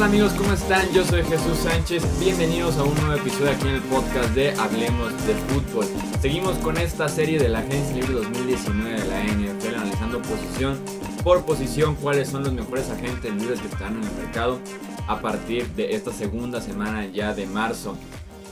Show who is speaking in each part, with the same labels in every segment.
Speaker 1: tal amigos? ¿Cómo están? Yo soy Jesús Sánchez. Bienvenidos a un nuevo episodio aquí en el podcast de Hablemos de Fútbol. Seguimos con esta serie de la Agencia Libre 2019 de la NFL, analizando posición por posición cuáles son los mejores agentes libres que están en el mercado a partir de esta segunda semana ya de marzo.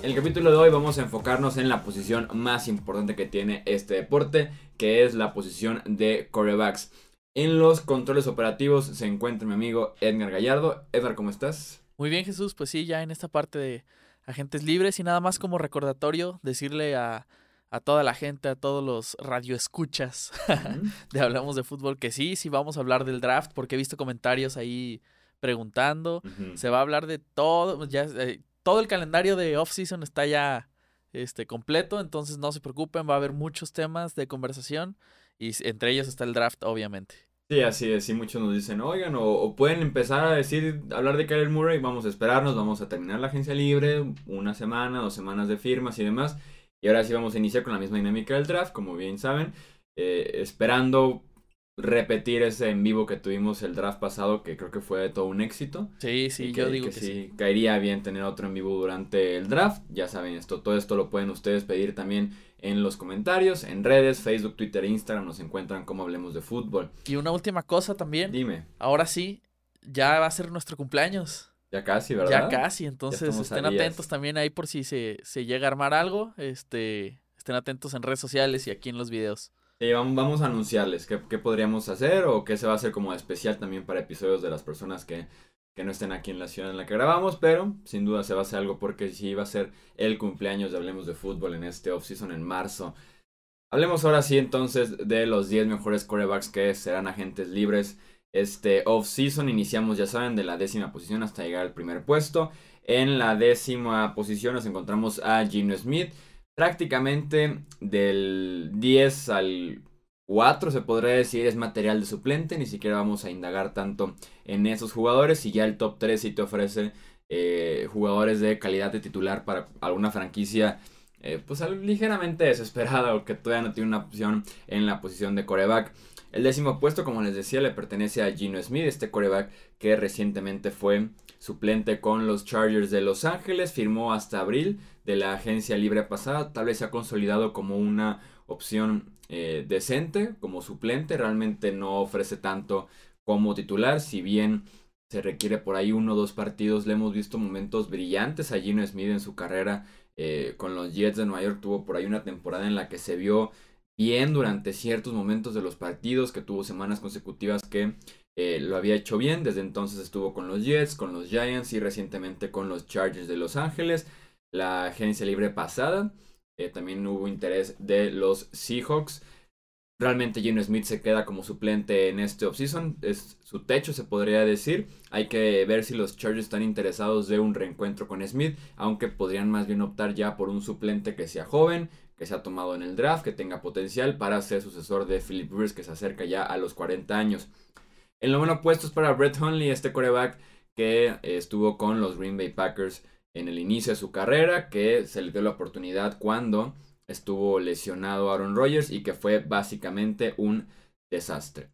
Speaker 1: En el capítulo de hoy vamos a enfocarnos en la posición más importante que tiene este deporte, que es la posición de corebacks. En los controles operativos se encuentra mi amigo Edgar Gallardo. Edgar, ¿cómo estás?
Speaker 2: Muy bien, Jesús. Pues sí, ya en esta parte de agentes libres y nada más como recordatorio, decirle a, a toda la gente, a todos los radioescuchas de Hablamos de Fútbol, que sí, sí vamos a hablar del draft, porque he visto comentarios ahí preguntando. Se va a hablar de todo, ya eh, todo el calendario de off-season está ya este, completo, entonces no se preocupen, va a haber muchos temas de conversación y entre ellos está el draft, obviamente.
Speaker 1: Sí, así es, sí, muchos nos dicen, oigan, o, pueden empezar a decir, hablar de Kyler Murray, vamos a esperarnos, vamos a terminar la agencia libre, una semana, dos semanas de firmas y demás, y ahora sí vamos a iniciar con la misma dinámica del draft, como bien saben, eh, esperando repetir ese en vivo que tuvimos el draft pasado, que creo que fue todo un éxito.
Speaker 2: Sí, sí, yo digo que, sí,
Speaker 1: Caería bien tener otro en vivo durante el draft. Ya saben, esto, todo esto lo pueden ustedes pedir también en los comentarios, en redes, Facebook, Twitter Instagram. Nos encuentran como hablemos de fútbol.
Speaker 2: Y una última cosa también.
Speaker 1: Dime.
Speaker 2: Ahora sí, ya va a ser nuestro cumpleaños.
Speaker 1: Ya casi, ¿verdad?
Speaker 2: Ya casi, entonces estén atentos también ahí por si se, se llega a armar algo. Este, estén atentos en redes sociales y aquí en los videos.
Speaker 1: Sí, vamos, a anunciarles qué, podríamos hacer o qué se va a hacer como especial también para episodios de las personas que, que, no estén aquí en la ciudad en la que grabamos, pero sin duda se va a hacer algo porque sí va a ser el cumpleaños de Hablemos de Fútbol en este offseason en marzo. Hablemos ahora sí entonces de los 10 mejores corebacks que serán agentes libres este offseason. Iniciamos, ya saben, de la décima posición hasta llegar al primer puesto. En la décima posición nos encontramos a Gino Smith prácticamente del 10 al 4 se podría decir es material de suplente, ni siquiera vamos a indagar tanto en esos jugadores y ya el top 3 sí te ofrece eh, jugadores de calidad de titular para alguna franquicia eh, pues ligeramente desesperada o que todavía no tiene una opción en la posición de coreback. El décimo puesto, como les decía, le pertenece a Gino Smith, este coreback que recientemente fue suplente con los Chargers de Los Ángeles, firmó hasta abril de la agencia libre pasada, tal vez se ha consolidado como una opción eh, decente, como suplente, realmente no ofrece tanto como titular, si bien se requiere por ahí uno o dos partidos, le hemos visto momentos brillantes a Gino Smith en su carrera eh, con los Jets de Nueva York, tuvo por ahí una temporada en la que se vio bien durante ciertos momentos de los partidos, que tuvo semanas consecutivas que eh, lo había hecho bien. Desde entonces estuvo con los Jets, con los Giants y recientemente con los Chargers de Los Ángeles. La agencia libre pasada. Eh, también hubo interés de los Seahawks. Realmente Gino Smith se queda como suplente en este offseason. Es su techo, se podría decir. Hay que ver si los Chargers están interesados de un reencuentro con Smith. Aunque podrían más bien optar ya por un suplente que sea joven, que se ha tomado en el draft, que tenga potencial para ser sucesor de Philip Rivers, que se acerca ya a los 40 años. El noveno puesto es para Brett Hundley, este coreback que eh, estuvo con los Green Bay Packers en el inicio de su carrera, que se le dio la oportunidad cuando estuvo lesionado Aaron Rodgers y que fue básicamente un desastre.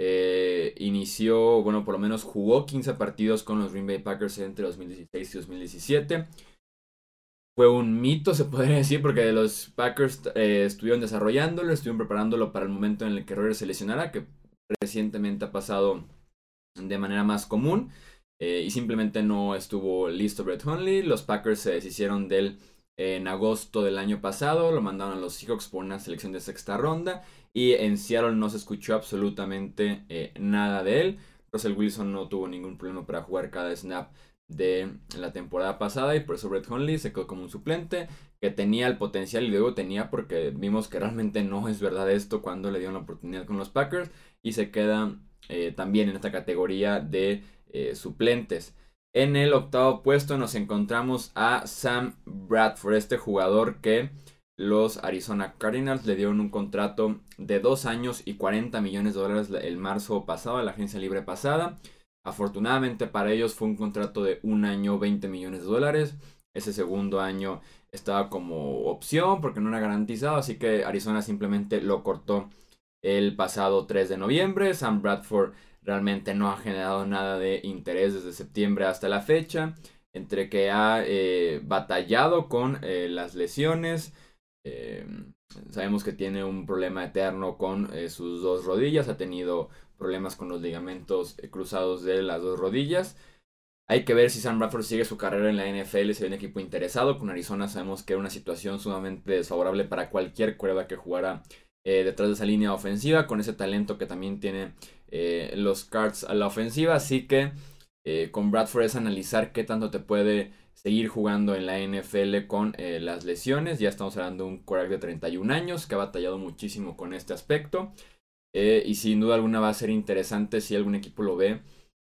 Speaker 1: Eh, inició, bueno, por lo menos jugó 15 partidos con los Green Bay Packers entre 2016 y 2017. Fue un mito, se podría decir, porque los Packers eh, estuvieron desarrollándolo, estuvieron preparándolo para el momento en el que Rodgers se lesionara, que recientemente ha pasado de manera más común eh, y simplemente no estuvo listo Brett Hundley. Los Packers se deshicieron de él en agosto del año pasado, lo mandaron a los Seahawks por una selección de sexta ronda y en Seattle no se escuchó absolutamente eh, nada de él. Russell Wilson no tuvo ningún problema para jugar cada snap de la temporada pasada y por eso Brett Hundley se quedó como un suplente que tenía el potencial y luego tenía porque vimos que realmente no es verdad esto cuando le dieron la oportunidad con los Packers y se queda eh, también en esta categoría de eh, suplentes. En el octavo puesto nos encontramos a Sam Bradford, este jugador que los Arizona Cardinals le dieron un contrato de dos años y 40 millones de dólares el marzo pasado, a la agencia libre pasada. Afortunadamente para ellos fue un contrato de un año 20 millones de dólares. Ese segundo año estaba como opción porque no era garantizado, así que Arizona simplemente lo cortó el pasado 3 de noviembre. Sam Bradford realmente no ha generado nada de interés desde septiembre hasta la fecha, entre que ha eh, batallado con eh, las lesiones, sabemos que tiene un problema eterno con sus dos rodillas, ha tenido problemas con los ligamentos cruzados de las dos rodillas. Hay que ver si Sam Bradford sigue su carrera en la NFL, si hay un equipo interesado. Con Arizona sabemos que era una situación sumamente desfavorable para cualquier cuerda que jugara eh, detrás de esa línea ofensiva, con ese talento que también tiene eh, los Cards a la ofensiva. Así que eh, con Bradford es analizar qué tanto te puede seguir jugando en la NFL con las lesiones. Ya estamos hablando de un quarterback de 31 años que ha batallado muchísimo con este aspecto. y sin duda alguna va a ser interesante si algún equipo lo ve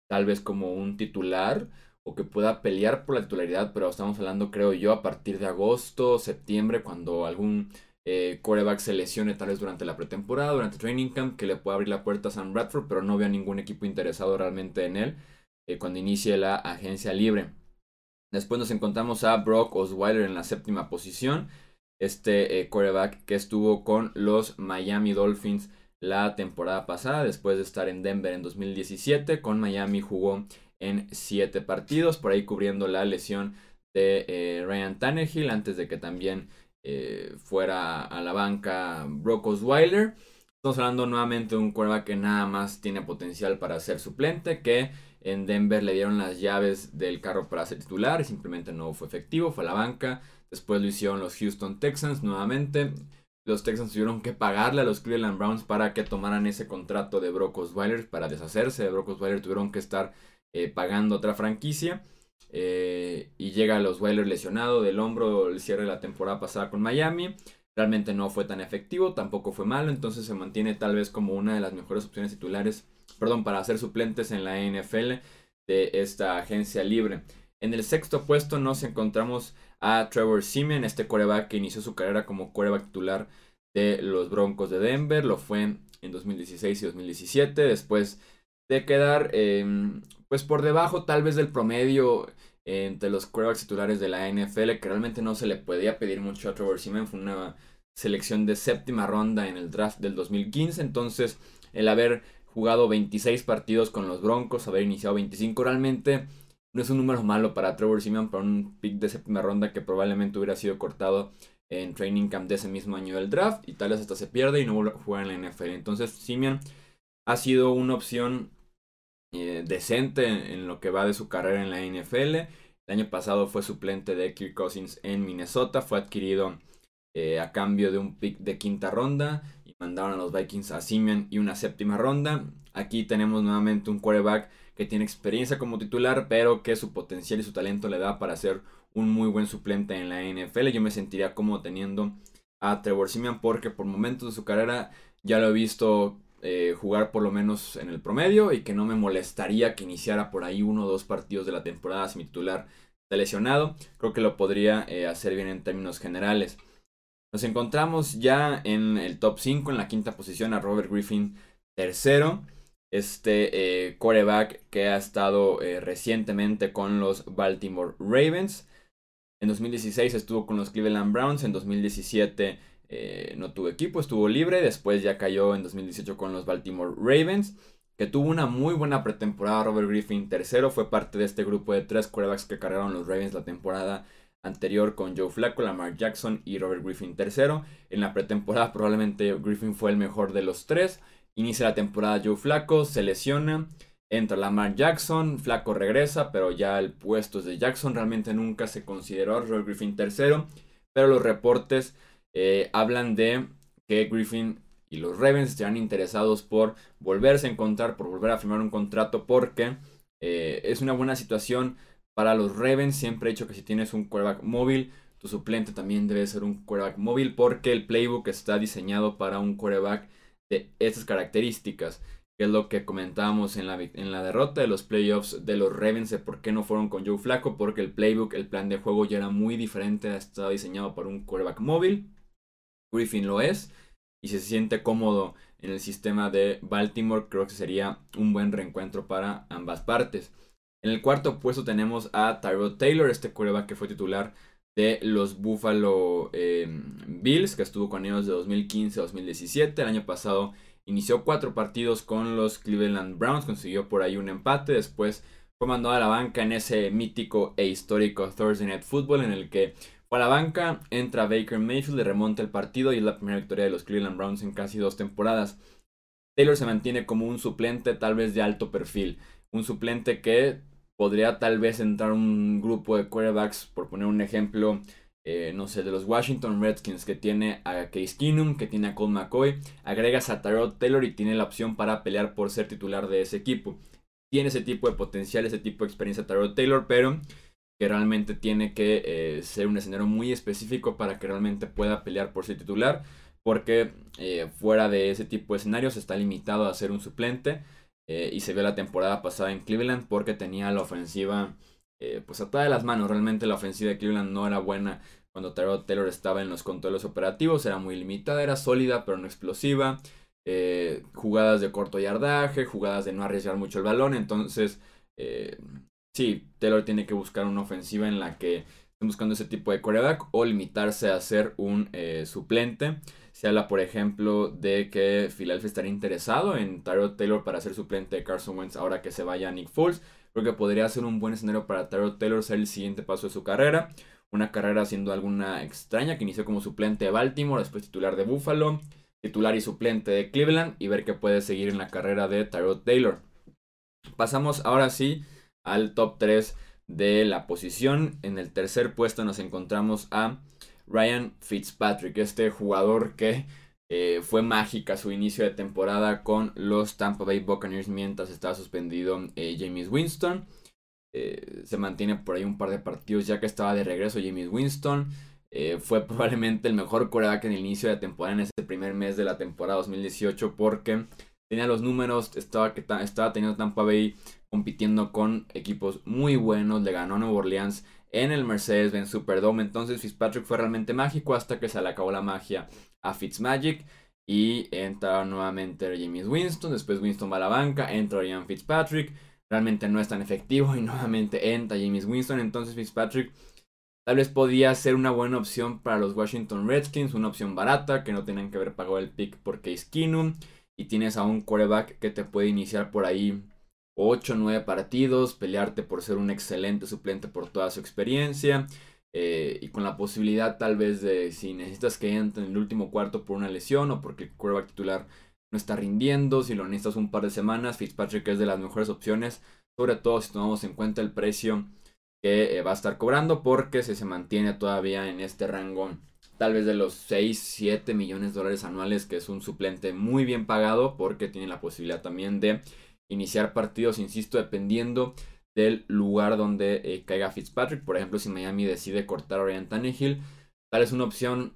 Speaker 1: tal vez como un titular o que pueda pelear por la titularidad, pero estamos hablando, creo yo, a partir de agosto, septiembre, cuando algún eh, coreback se lesione tal vez durante la pretemporada, durante training camp, que le pueda abrir la puerta a Sam Bradford, pero no veo ningún equipo interesado realmente en él eh, cuando inicie la agencia libre. Después nos encontramos a Brock Osweiler en la séptima posición, este eh, coreback que estuvo con los Miami Dolphins la temporada pasada, después de estar en Denver en 2017. Con Miami jugó en 7 partidos, por ahí cubriendo la lesión de eh, Ryan Tannehill antes de que también eh, fuera a la banca Brock Osweiler. Estamos hablando nuevamente de un quarterback que nada más tiene potencial para ser suplente, que en Denver le dieron las llaves del carro para ser titular y simplemente no fue efectivo, fue a la banca. Después lo hicieron los Houston Texans nuevamente los Texans tuvieron que pagarle a los Cleveland Browns para que tomaran ese contrato de Brock Osweiler para deshacerse de Brock Osweiler tuvieron que estar eh, pagando otra franquicia eh, y llega los Osweiler lesionado del hombro el cierre de la temporada pasada con Miami realmente no fue tan efectivo tampoco fue malo entonces se mantiene tal vez como una de las mejores opciones titulares perdón para hacer suplentes en la NFL de esta agencia libre en el sexto puesto nos encontramos a Trevor Simeon, este coreback que inició su carrera como coreback titular de los Broncos de Denver. Lo fue en 2016 y 2017. Después de quedar em, pues por debajo tal vez del promedio entre los corebacks titulares de la NFL, que realmente no se le podía pedir mucho a Trevor Simeon. Fue una selección de séptima ronda en el draft del 2015. Entonces, el haber jugado 26 partidos con los Broncos, haber iniciado 25 realmente no es un número malo para Trevor Simeon, para un pick de séptima ronda que probablemente hubiera sido cortado en training camp de ese mismo año del draft y tal vez hasta se pierde y no vuelve a jugar en la NFL. Entonces Simeon ha sido una opción eh, decente en, lo que va de su carrera en la NFL. El año pasado fue suplente de Kirk Cousins en Minnesota, fue adquirido eh, a cambio de un pick de quinta ronda y mandaron a los Vikings a Simeon y una séptima ronda. Aquí tenemos nuevamente un quarterback que tiene experiencia como titular, pero que su potencial y su talento le da para ser un muy buen suplente en la NFL. Yo me sentiría como teniendo a Trevor Simeon porque por momentos de su carrera ya lo he visto eh, jugar por lo menos en el promedio y que no me molestaría que iniciara por ahí uno o dos partidos de la temporada si mi titular está lesionado. Creo que lo podría eh, hacer bien en términos generales. Nos encontramos ya en el top 5, en la quinta posición a Robert Griffin tercero este eh, coreback que ha estado eh, recientemente con los Baltimore Ravens. En 2016 estuvo con los Cleveland Browns, en 2017 eh, no tuvo equipo, estuvo libre, después ya cayó en 2018 con los Baltimore Ravens, que tuvo una muy buena pretemporada. Robert Griffin tercero fue parte de este grupo de tres quarterbacks que cargaron los Ravens la temporada anterior con Joe Flacco, Lamar Jackson y Robert Griffin tercero. En la pretemporada probablemente Griffin fue el mejor de los tres. Inicia la temporada Joe Flaco, se lesiona, entra Lamar Jackson, Flaco regresa, pero ya el puesto es de Jackson. Realmente nunca se consideró Roy Griffin tercero, pero los reportes eh, hablan de que Griffin y los Ravens estarán interesados por volverse a encontrar, por volver a firmar un contrato, porque eh, es una buena situación para los Ravens. Siempre he dicho que si tienes un quarterback móvil, tu suplente también debe ser un quarterback móvil, porque el playbook está diseñado para un quarterback de estas características, que es lo que comentábamos en la, en la derrota de los playoffs de los Ravens, de por qué no fueron con Joe Flaco, porque el playbook, el plan de juego ya era muy diferente, estaba diseñado para un quarterback móvil. Griffin lo es, y se siente cómodo en el sistema de Baltimore, creo que sería un buen reencuentro para ambas partes. En el cuarto puesto tenemos a Tyrod Taylor, este quarterback que fue titular de los Buffalo em, Bills, que estuvo con ellos de 2015 a 2017. El año pasado inició cuatro partidos con los Cleveland Browns, consiguió por ahí un empate, después fue mandado a la banca en ese mítico e histórico Thursday Night Football en el que fue a la banca, entra Baker Mayfield, le remonta el partido y es la primera victoria de los Cleveland Browns en casi dos temporadas. Taylor se mantiene como un suplente tal vez de alto perfil, un suplente que podría tal vez entrar un grupo de quarterbacks, por poner un ejemplo, eh, no sé, de los Washington Redskins, que tiene a Case Keenum, que tiene a Cole McCoy, agregas a Tyrod Taylor y tiene la opción para pelear por ser titular de ese equipo. Tiene ese tipo de potencial, ese tipo de experiencia Tyrod Taylor, pero que realmente tiene que eh, ser un escenario muy específico para que realmente pueda pelear por ser titular, porque eh, fuera de ese tipo de escenarios está limitado a ser un suplente. Eh, y se vio la temporada pasada en Cleveland porque tenía la ofensiva pues atada de las manos. Realmente la ofensiva de Cleveland no era buena cuando Tyrod Taylor estaba en los controles operativos. Era muy limitada, era sólida pero no explosiva. Jugadas de corto yardaje, jugadas de no arriesgar mucho el balón. Entonces, sí, Taylor tiene que buscar una ofensiva en la que estén buscando ese tipo de quarterback o limitarse a ser un suplente. Se habla, por ejemplo, de que Philadelphia estaría interesado en Tyrod Taylor para ser suplente de Carson Wentz ahora que se vaya Nick Foles. Creo que podría ser un buen escenario para Tyrod Taylor ser el siguiente paso de su carrera. Una carrera haciendo alguna extraña que inició como suplente de Baltimore, después titular de Buffalo, titular y suplente de Cleveland y ver qué puede seguir en la carrera de Tyrod Taylor. Pasamos ahora sí al top 3 de la posición. En el tercer puesto nos encontramos a Ryan Fitzpatrick, este jugador que eh, fue mágica su inicio de temporada con los Tampa Bay Buccaneers mientras estaba suspendido eh, James Winston. Eh, se mantiene por ahí un par de partidos ya que estaba de regreso James Winston. fue probablemente el mejor coreback en el inicio de temporada en ese primer mes de la temporada 2018 porque tenía los números, estaba, estaba teniendo Tampa Bay compitiendo con equipos muy buenos, le ganó a Nueva Orleans en el Mercedes-Benz Superdome. Entonces Fitzpatrick fue realmente mágico hasta que se le acabó la magia a Fitzmagic. Y entra nuevamente James Winston. Después Winston va a la banca. Entra Ryan Fitzpatrick. Realmente no es tan efectivo. Y nuevamente entra James Winston. Entonces Fitzpatrick tal vez podía ser una buena opción para los Washington Redskins. Una opción barata. Que no tenían que haber pagado el pick por Case Keenum. Y tienes a un quarterback que te puede iniciar por ahí 8 o 9 partidos, pelearte por ser un excelente suplente por toda su experiencia. Eh, y con la posibilidad tal vez de si necesitas que entre en el último cuarto por una lesión o porque el quarterback titular no está rindiendo, si lo necesitas un par de semanas, Fitzpatrick es de las mejores opciones, sobre todo si tomamos en cuenta el precio que eh, va a estar cobrando porque si se mantiene todavía en este rango tal vez de los 6, 7 millones de dólares anuales que es un suplente muy bien pagado porque tiene la posibilidad también de iniciar partidos, insisto, dependiendo del lugar donde eh, caiga Fitzpatrick. Por ejemplo, si Miami decide cortar a Ryan Tannehill, tal es una opción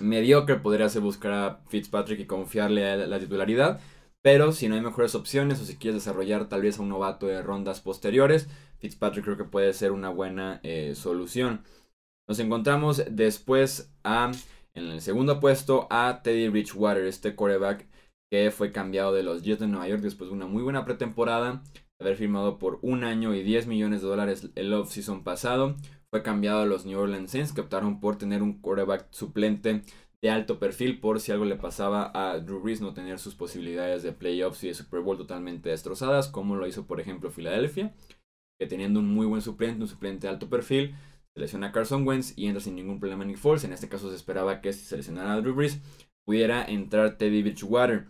Speaker 1: mediocre, podría ser buscar a Fitzpatrick y confiarle a la titularidad. Pero si no hay mejores opciones o si quieres desarrollar tal vez a un novato de rondas posteriores, Fitzpatrick creo que puede ser una buena eh, solución. Nos encontramos después a, en el segundo puesto a Teddy Bridgewater, este quarterback que fue cambiado de los Jets de Nueva York después de una muy buena pretemporada, haber firmado por un año y 10 millones de dólares el off-season pasado. Fue cambiado a los New Orleans Saints que optaron por tener un quarterback suplente de alto perfil por si algo le pasaba a Drew Brees no tener sus posibilidades de playoffs y de Super Bowl totalmente destrozadas, como lo hizo por ejemplo Filadelfia, que teniendo un muy buen suplente, un suplente de alto perfil, selecciona a Carson Wentz y entra sin ningún problema Nick Foles. En este caso se esperaba que si seleccionara a Drew Brees pudiera entrar Teddy Bridgewater.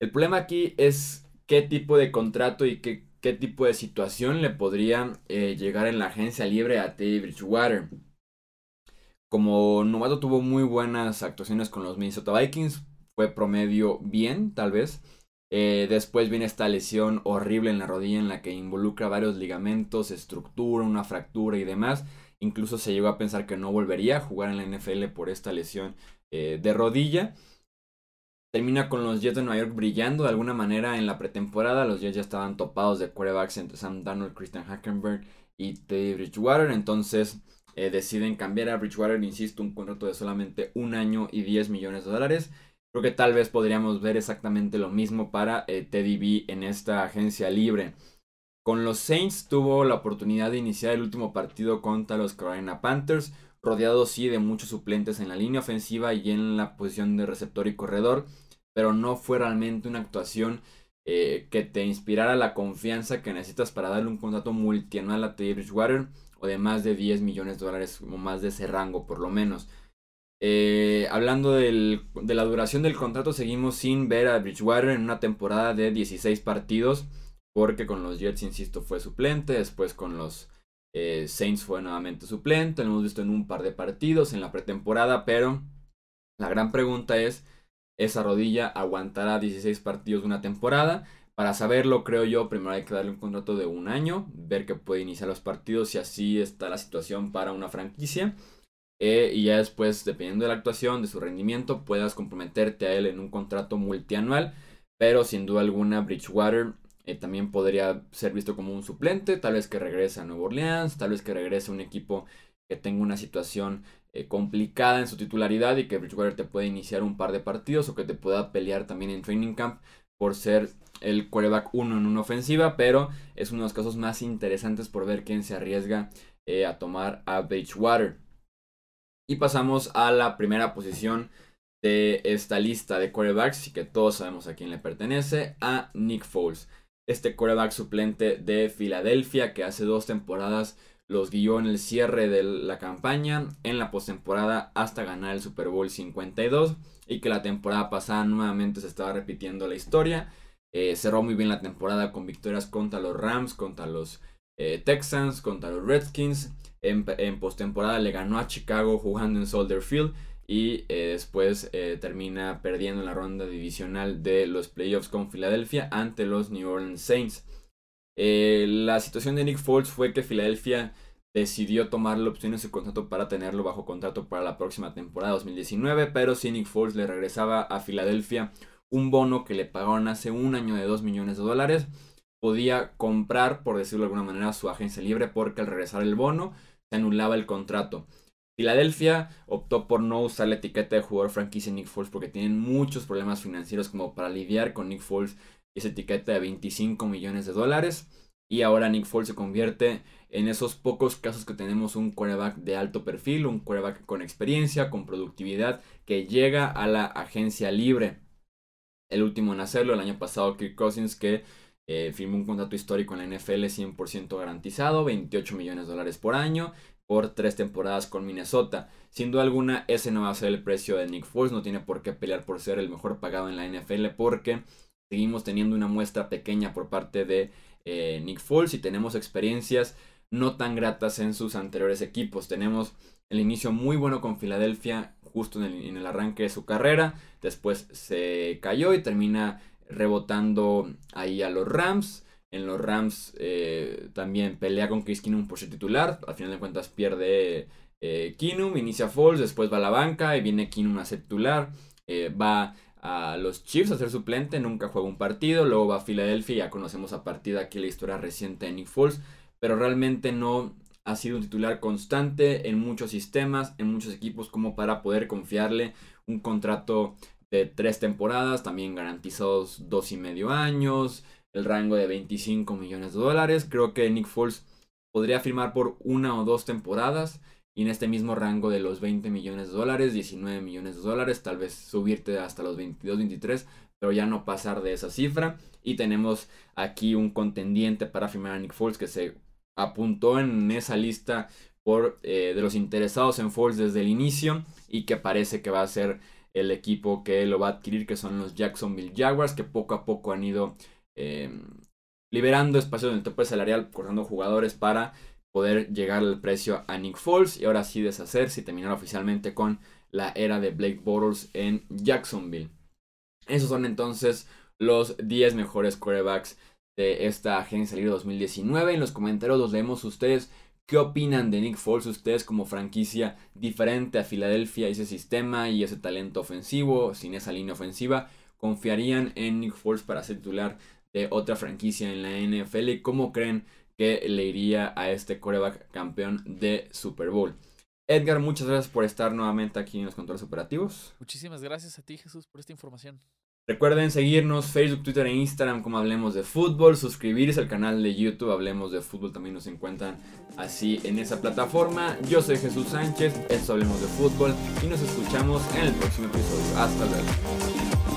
Speaker 1: El problema aquí es qué tipo de contrato y qué, qué tipo de situación le podría eh, llegar en la agencia libre a Teddy Bridgewater. Como novato tuvo muy buenas actuaciones con los Minnesota Vikings, fue promedio bien, tal vez. Eh, después viene esta lesión horrible en la rodilla en la que involucra varios ligamentos, estructura, una fractura y demás. Incluso se llegó a pensar que no volvería a jugar en la NFL por esta lesión eh, de rodilla. Termina con los Jets de Nueva York brillando de alguna manera en la pretemporada. Los Jets ya estaban topados de quarterbacks entre Sam Darnold, Christian Hackenberg y Teddy Bridgewater. Entonces eh, deciden cambiar a Bridgewater, insisto, un contrato de solamente un año y 10 millones de dólares. Creo que tal vez podríamos ver exactamente lo mismo para eh, Teddy B en esta agencia libre. Con los Saints tuvo la oportunidad de iniciar el último partido contra los Carolina Panthers, rodeado sí de muchos suplentes en la línea ofensiva y en la posición de receptor y corredor, pero no fue realmente una actuación eh, que te inspirara la confianza que necesitas para darle un contrato multianual a Teddy Bridgewater o de más de 10 millones de dólares o más de ese rango por lo menos. Eh, hablando de la duración del contrato, seguimos sin ver a Bridgewater en una temporada de 16 partidos porque con los Jets, insisto, fue suplente, después con los eh, Saints fue nuevamente suplente, lo hemos visto en un par de partidos en la pretemporada, pero la gran pregunta es, ¿esa rodilla aguantará 16 partidos de una temporada? Para saberlo, creo yo, primero hay que darle un contrato de un año, ver que puede iniciar los partidos si así está la situación para una franquicia. Eh, y ya después, dependiendo de la actuación, de su rendimiento, puedas comprometerte a él en un contrato multianual. Pero sin duda alguna, Bridgewater eh, también podría ser visto como un suplente, tal vez que regrese a Nueva Orleans, tal vez que regrese a un equipo que tenga una situación eh, complicada en su titularidad y que Bridgewater te pueda iniciar un par de partidos o que te pueda pelear también en training camp por ser el quarterback 1 en una ofensiva, pero es uno de los casos más interesantes por ver quién se arriesga eh, a tomar a Bridgewater. Y pasamos a la primera posición de esta lista de quarterbacks y que todos sabemos a quién le pertenece, a Nick Foles este quarterback suplente de Filadelfia que hace dos temporadas los guió en el cierre de la campaña, en la postemporada hasta ganar el Super Bowl 52 y que la temporada pasada nuevamente se estaba repitiendo la historia. Eh, cerró muy bien la temporada con victorias contra los Rams, contra los eh, Texans, contra los Redskins. En, en postemporada le ganó a Chicago jugando en Soldier Field y eh, después eh, termina perdiendo en la ronda divisional de los playoffs con Filadelfia ante los New Orleans Saints. Eh, la situación de Nick Foles fue que Filadelfia decidió tomar la opción en su contrato para tenerlo bajo contrato para la próxima temporada 2019, pero si Nick Foles le regresaba a Filadelfia un bono que le pagaron hace un año de 2 millones de dólares, podía comprar, por decirlo de alguna manera, su agencia libre porque al regresar el bono se anulaba el contrato. Filadelfia optó por no usar la etiqueta de jugador franquicia Nick Foles porque tienen muchos problemas financieros como para lidiar con Nick Foles esa etiqueta de 25 millones de dólares. Y ahora Nick Foles se convierte en esos pocos casos que tenemos un quarterback de alto perfil, un quarterback con experiencia, con productividad, que llega a la agencia libre. El último en hacerlo, el año pasado, Kirk Cousins, que eh, firmó un contrato histórico en la NFL 100% garantizado, 28 millones de dólares por año por tres temporadas con Minnesota. Sin duda alguna, ese no va a ser el precio de Nick Foles, no tiene por qué pelear por ser el mejor pagado en la NFL porque seguimos teniendo una muestra pequeña por parte de eh, Nick Foles y tenemos experiencias no tan gratas en sus anteriores equipos. Tenemos el inicio muy bueno con Filadelfia justo en el, en el arranque de su carrera, después se cayó y termina rebotando ahí a los Rams. En los Rams eh, también pelea con Chris Keenum por ser titular. Al final de cuentas pierde eh, Keenum, inicia Falls, después va a la banca y viene Keenum a ser titular. Eh, va a los Chiefs a ser suplente, nunca juega un partido. Luego va a Filadelfia, ya conocemos a partir de aquí la historia reciente de Nick Foles. Pero realmente no ha sido un titular constante en muchos sistemas, en muchos equipos, como para poder confiarle un contrato de tres temporadas, también garantizados dos y medio años el rango de 25 millones de dólares. Creo que Nick Foles podría firmar por una o dos temporadas y en este mismo rango de los 20 millones de dólares, 19 millones de dólares, tal vez subirte hasta los 22, 23, pero ya no pasar de esa cifra. Y tenemos aquí un contendiente para firmar a Nick Foles que se apuntó en esa lista por, eh, de los interesados en Foles desde el inicio y que parece que va a ser el equipo que lo va a adquirir, que son los Jacksonville Jaguars, que poco a poco han ido Em, liberando espacio en el tope salarial, cortando jugadores para poder llegar al precio a Nick Foles y ahora sí deshacerse y terminar oficialmente con la era de Blake Bortles en Jacksonville. Esos son entonces los 10 mejores quarterbacks de esta agencia libre 2019. En los comentarios los leemos ustedes. ¿Qué opinan de Nick Foles ustedes como franquicia diferente a Filadelfia, ese sistema y ese talento ofensivo, sin esa línea ofensiva? ¿Confiarían en Nick Foles para ser titular de otra franquicia en la NFL y cómo creen que le iría a este coreback campeón de Super Bowl. Edgar, muchas gracias por estar nuevamente aquí en los controles operativos.
Speaker 2: Muchísimas gracias a ti, Jesús, por esta información.
Speaker 1: Recuerden seguirnos Facebook, Twitter e Instagram como Hablemos de Fútbol, suscribirse al canal de YouTube Hablemos de Fútbol, también nos encuentran así en esa plataforma. Yo soy Jesús Sánchez, esto Hablemos de Fútbol y nos escuchamos en el próximo episodio. Hasta luego.